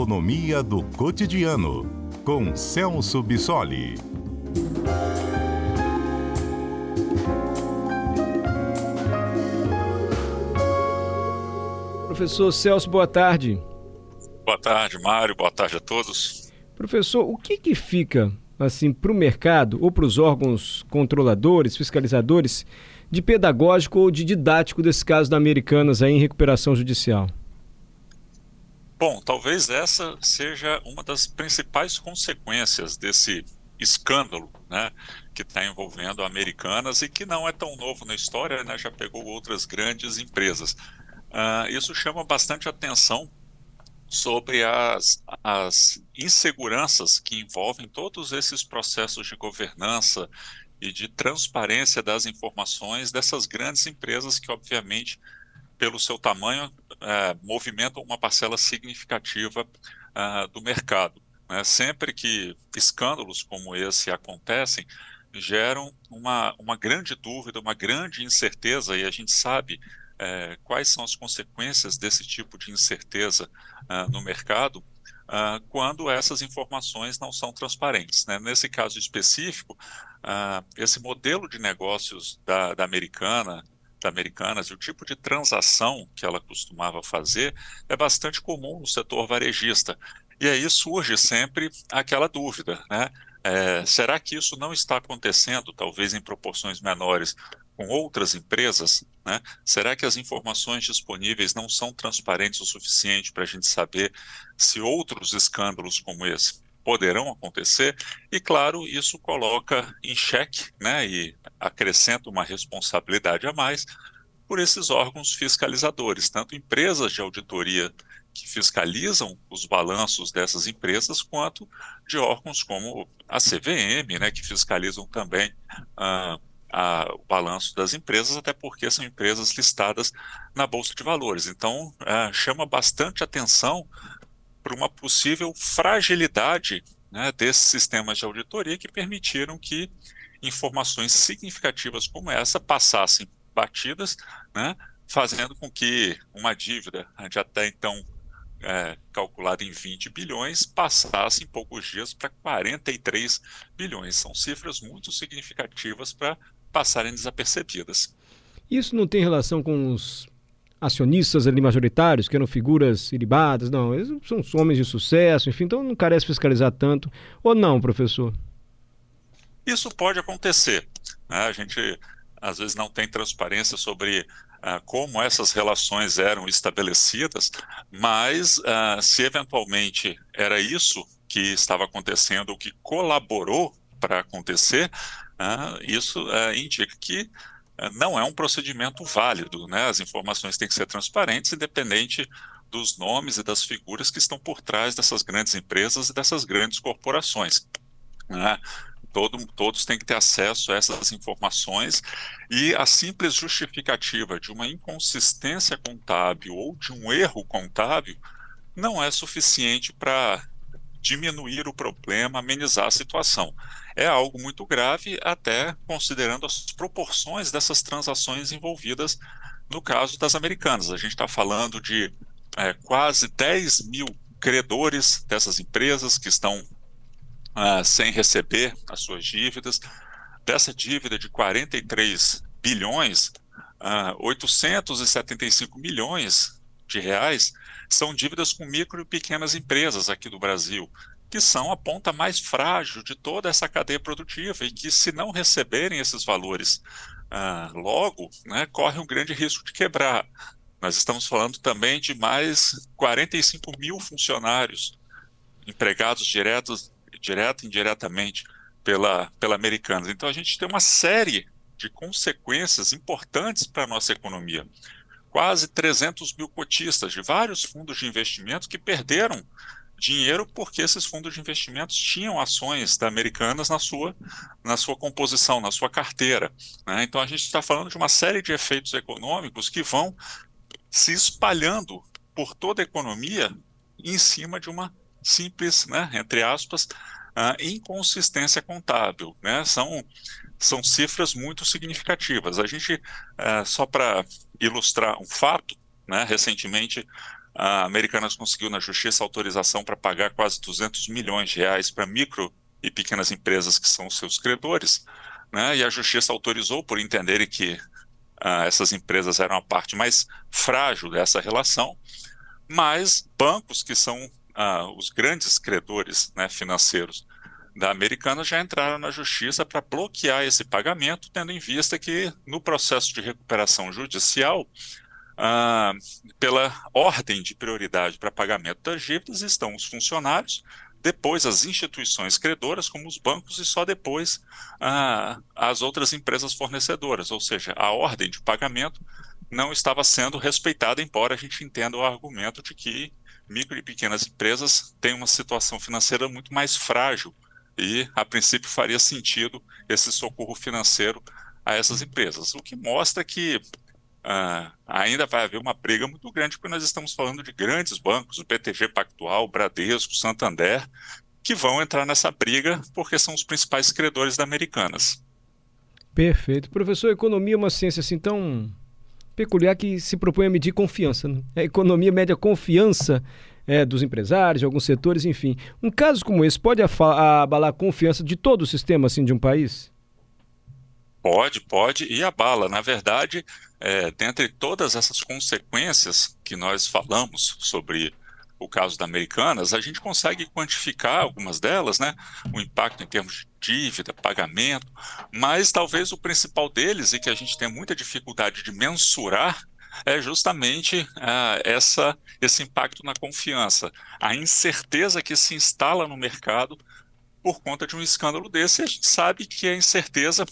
economia do cotidiano, com Celso Bissoli. Professor Celso, boa tarde. Boa tarde, Mário. Boa tarde a todos. Professor, o que, que fica assim para o mercado ou para os órgãos controladores, fiscalizadores, de pedagógico ou de didático desse caso da Americanas aí em recuperação judicial? Bom, talvez essa seja uma das principais consequências desse escândalo né, que está envolvendo Americanas e que não é tão novo na história, né, já pegou outras grandes empresas. Uh, isso chama bastante atenção sobre as, as inseguranças que envolvem todos esses processos de governança e de transparência das informações dessas grandes empresas que, obviamente, pelo seu tamanho, é, movimentam uma parcela significativa uh, do mercado. Né? Sempre que escândalos como esse acontecem, geram uma, uma grande dúvida, uma grande incerteza, e a gente sabe é, quais são as consequências desse tipo de incerteza uh, no mercado uh, quando essas informações não são transparentes. Né? Nesse caso específico, uh, esse modelo de negócios da, da Americana, da Americanas e o tipo de transação que ela costumava fazer é bastante comum no setor varejista. E aí surge sempre aquela dúvida, né? É, será que isso não está acontecendo, talvez em proporções menores, com outras empresas? Né? Será que as informações disponíveis não são transparentes o suficiente para a gente saber se outros escândalos como esse poderão acontecer? E, claro, isso coloca em xeque né, e acrescenta uma responsabilidade a mais por esses órgãos fiscalizadores, tanto empresas de auditoria que fiscalizam os balanços dessas empresas, quanto de órgãos como a CVM, né, que fiscalizam também ah, a, o balanço das empresas, até porque são empresas listadas na Bolsa de Valores. Então, é, chama bastante atenção para uma possível fragilidade né, desses sistemas de auditoria que permitiram que informações significativas como essa passassem batidas, né, fazendo com que uma dívida de até então é, calculada em 20 bilhões passasse em poucos dias para 43 bilhões. São cifras muito significativas para passarem desapercebidas. Isso não tem relação com os acionistas ali majoritários, que eram figuras ilibadas, não, eles são homens de sucesso, enfim, então não carece fiscalizar tanto, ou não, professor? Isso pode acontecer, né? a gente às vezes não tem transparência sobre uh, como essas relações eram estabelecidas, mas uh, se eventualmente era isso que estava acontecendo, o que colaborou para acontecer, uh, isso uh, indica que não é um procedimento válido. Né? As informações têm que ser transparentes, independente dos nomes e das figuras que estão por trás dessas grandes empresas e dessas grandes corporações. Né? Todo, todos têm que ter acesso a essas informações e a simples justificativa de uma inconsistência contábil ou de um erro contábil não é suficiente para diminuir o problema, amenizar a situação. É algo muito grave, até considerando as proporções dessas transações envolvidas no caso das americanas. A gente está falando de é, quase 10 mil credores dessas empresas que estão ah, sem receber as suas dívidas. Dessa dívida de 43 bilhões, ah, 875 milhões de reais são dívidas com micro e pequenas empresas aqui do Brasil, que são a ponta mais frágil de toda essa cadeia produtiva e que, se não receberem esses valores ah, logo, né, corre um grande risco de quebrar. Nós estamos falando também de mais 45 mil funcionários empregados diretos, direto e indiretamente pela, pela Americanas. Então, a gente tem uma série de consequências importantes para a nossa economia quase 300 mil cotistas de vários fundos de investimento que perderam dinheiro porque esses fundos de investimentos tinham ações da Americanas na sua, na sua composição, na sua carteira. Né? Então a gente está falando de uma série de efeitos econômicos que vão se espalhando por toda a economia em cima de uma simples, né, entre aspas, uh, inconsistência contábil. Né? São, são cifras muito significativas. A gente, uh, só para ilustrar um fato, né, recentemente a Americanas conseguiu na justiça autorização para pagar quase 200 milhões de reais para micro e pequenas empresas que são seus credores, né? E a justiça autorizou por entenderem que uh, essas empresas eram a parte mais frágil dessa relação, mas bancos que são uh, os grandes credores né, financeiros da Americana já entraram na justiça para bloquear esse pagamento, tendo em vista que no processo de recuperação judicial ah, pela ordem de prioridade para pagamento das dívidas estão os funcionários, depois as instituições credoras, como os bancos, e só depois ah, as outras empresas fornecedoras. Ou seja, a ordem de pagamento não estava sendo respeitada, embora a gente entenda o argumento de que micro e pequenas empresas têm uma situação financeira muito mais frágil e, a princípio, faria sentido esse socorro financeiro a essas empresas, o que mostra que Uh, ainda vai haver uma briga muito grande, porque nós estamos falando de grandes bancos, o BTG Pactual, Bradesco, Santander, que vão entrar nessa briga porque são os principais credores da Americanas. Perfeito. Professor, economia é uma ciência assim tão peculiar que se propõe a medir confiança. Né? A economia mede a confiança é, dos empresários, de alguns setores, enfim. Um caso como esse pode abalar a confiança de todo o sistema assim, de um país? Pode, pode, e abala. Na verdade, é, dentre todas essas consequências que nós falamos sobre o caso da Americanas, a gente consegue quantificar algumas delas, né? O impacto em termos de dívida, pagamento, mas talvez o principal deles, e que a gente tem muita dificuldade de mensurar, é justamente ah, essa, esse impacto na confiança, a incerteza que se instala no mercado por conta de um escândalo desse. A gente sabe que a incerteza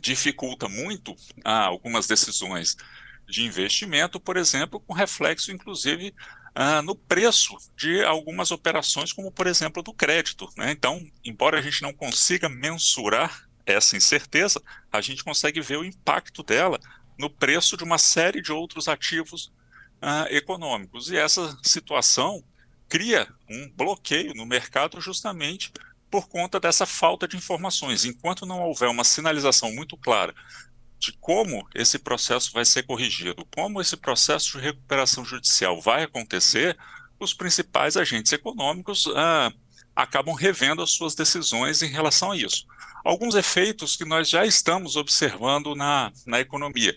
dificulta muito ah, algumas decisões de investimento, por exemplo, com reflexo, inclusive, ah, no preço de algumas operações, como, por exemplo, do crédito. Né? Então, embora a gente não consiga mensurar essa incerteza, a gente consegue ver o impacto dela no preço de uma série de outros ativos ah, econômicos. E essa situação cria um bloqueio no mercado justamente por conta dessa falta de informações. Enquanto não houver uma sinalização muito clara de como esse processo vai ser corrigido, como esse processo de recuperação judicial vai acontecer, os principais agentes econômicos ah, acabam revendo as suas decisões em relação a isso. Alguns efeitos que nós já estamos observando na, na economia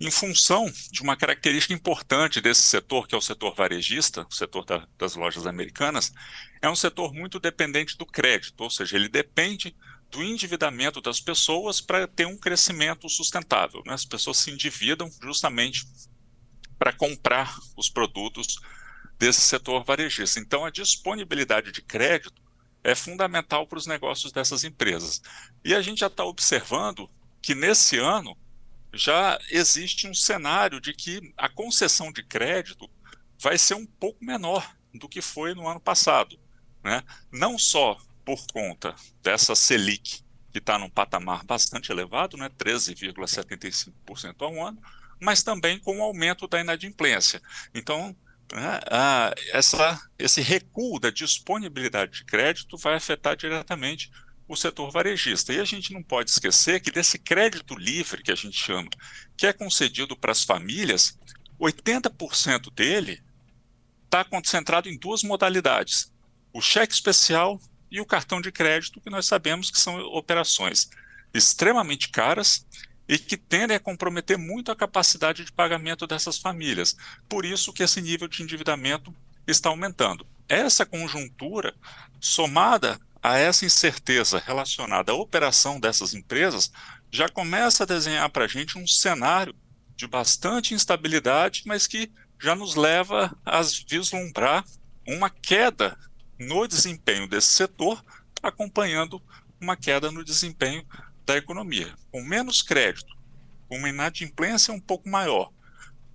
em função de uma característica importante desse setor, que é o setor varejista, o setor da, das lojas americanas, é um setor muito dependente do crédito, ou seja, ele depende do endividamento das pessoas para ter um crescimento sustentável. Né? As pessoas se endividam justamente para comprar os produtos desse setor varejista. Então, a disponibilidade de crédito é fundamental para os negócios dessas empresas. E a gente já está observando que nesse ano já existe um cenário de que a concessão de crédito vai ser um pouco menor do que foi no ano passado. Né? Não só por conta dessa Selic, que está num patamar bastante elevado, né? 13,75% ao ano, mas também com o aumento da inadimplência. Então, né, a, essa, esse recuo da disponibilidade de crédito vai afetar diretamente o setor varejista. E a gente não pode esquecer que desse crédito livre, que a gente chama, que é concedido para as famílias, 80% dele está concentrado em duas modalidades: o cheque especial e o cartão de crédito, que nós sabemos que são operações extremamente caras e que tendem a comprometer muito a capacidade de pagamento dessas famílias. Por isso que esse nível de endividamento está aumentando. Essa conjuntura, somada a essa incerteza relacionada à operação dessas empresas, já começa a desenhar para a gente um cenário de bastante instabilidade, mas que já nos leva a vislumbrar uma queda no desempenho desse setor, acompanhando uma queda no desempenho da economia. Com menos crédito, com uma inadimplência um pouco maior,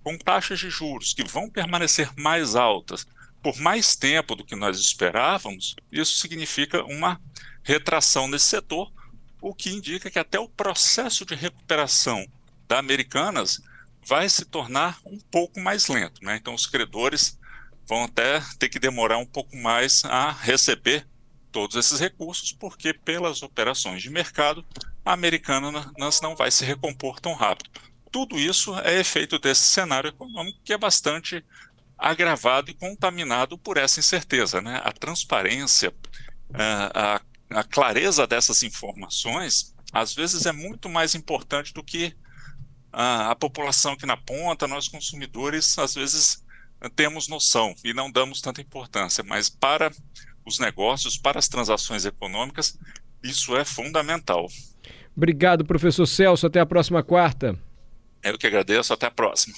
com taxas de juros que vão permanecer mais altas por mais tempo do que nós esperávamos, isso significa uma retração nesse setor, o que indica que até o processo de recuperação da Americanas vai se tornar um pouco mais lento. Né? Então, os credores vão até ter que demorar um pouco mais a receber todos esses recursos, porque pelas operações de mercado, a Americanas não vai se recompor tão rápido. Tudo isso é efeito desse cenário econômico que é bastante agravado e contaminado por essa incerteza. Né? A transparência, a, a, a clareza dessas informações, às vezes é muito mais importante do que a, a população que na ponta, nós consumidores, às vezes temos noção e não damos tanta importância, mas para os negócios, para as transações econômicas, isso é fundamental. Obrigado, professor Celso. Até a próxima quarta. Eu que agradeço. Até a próxima.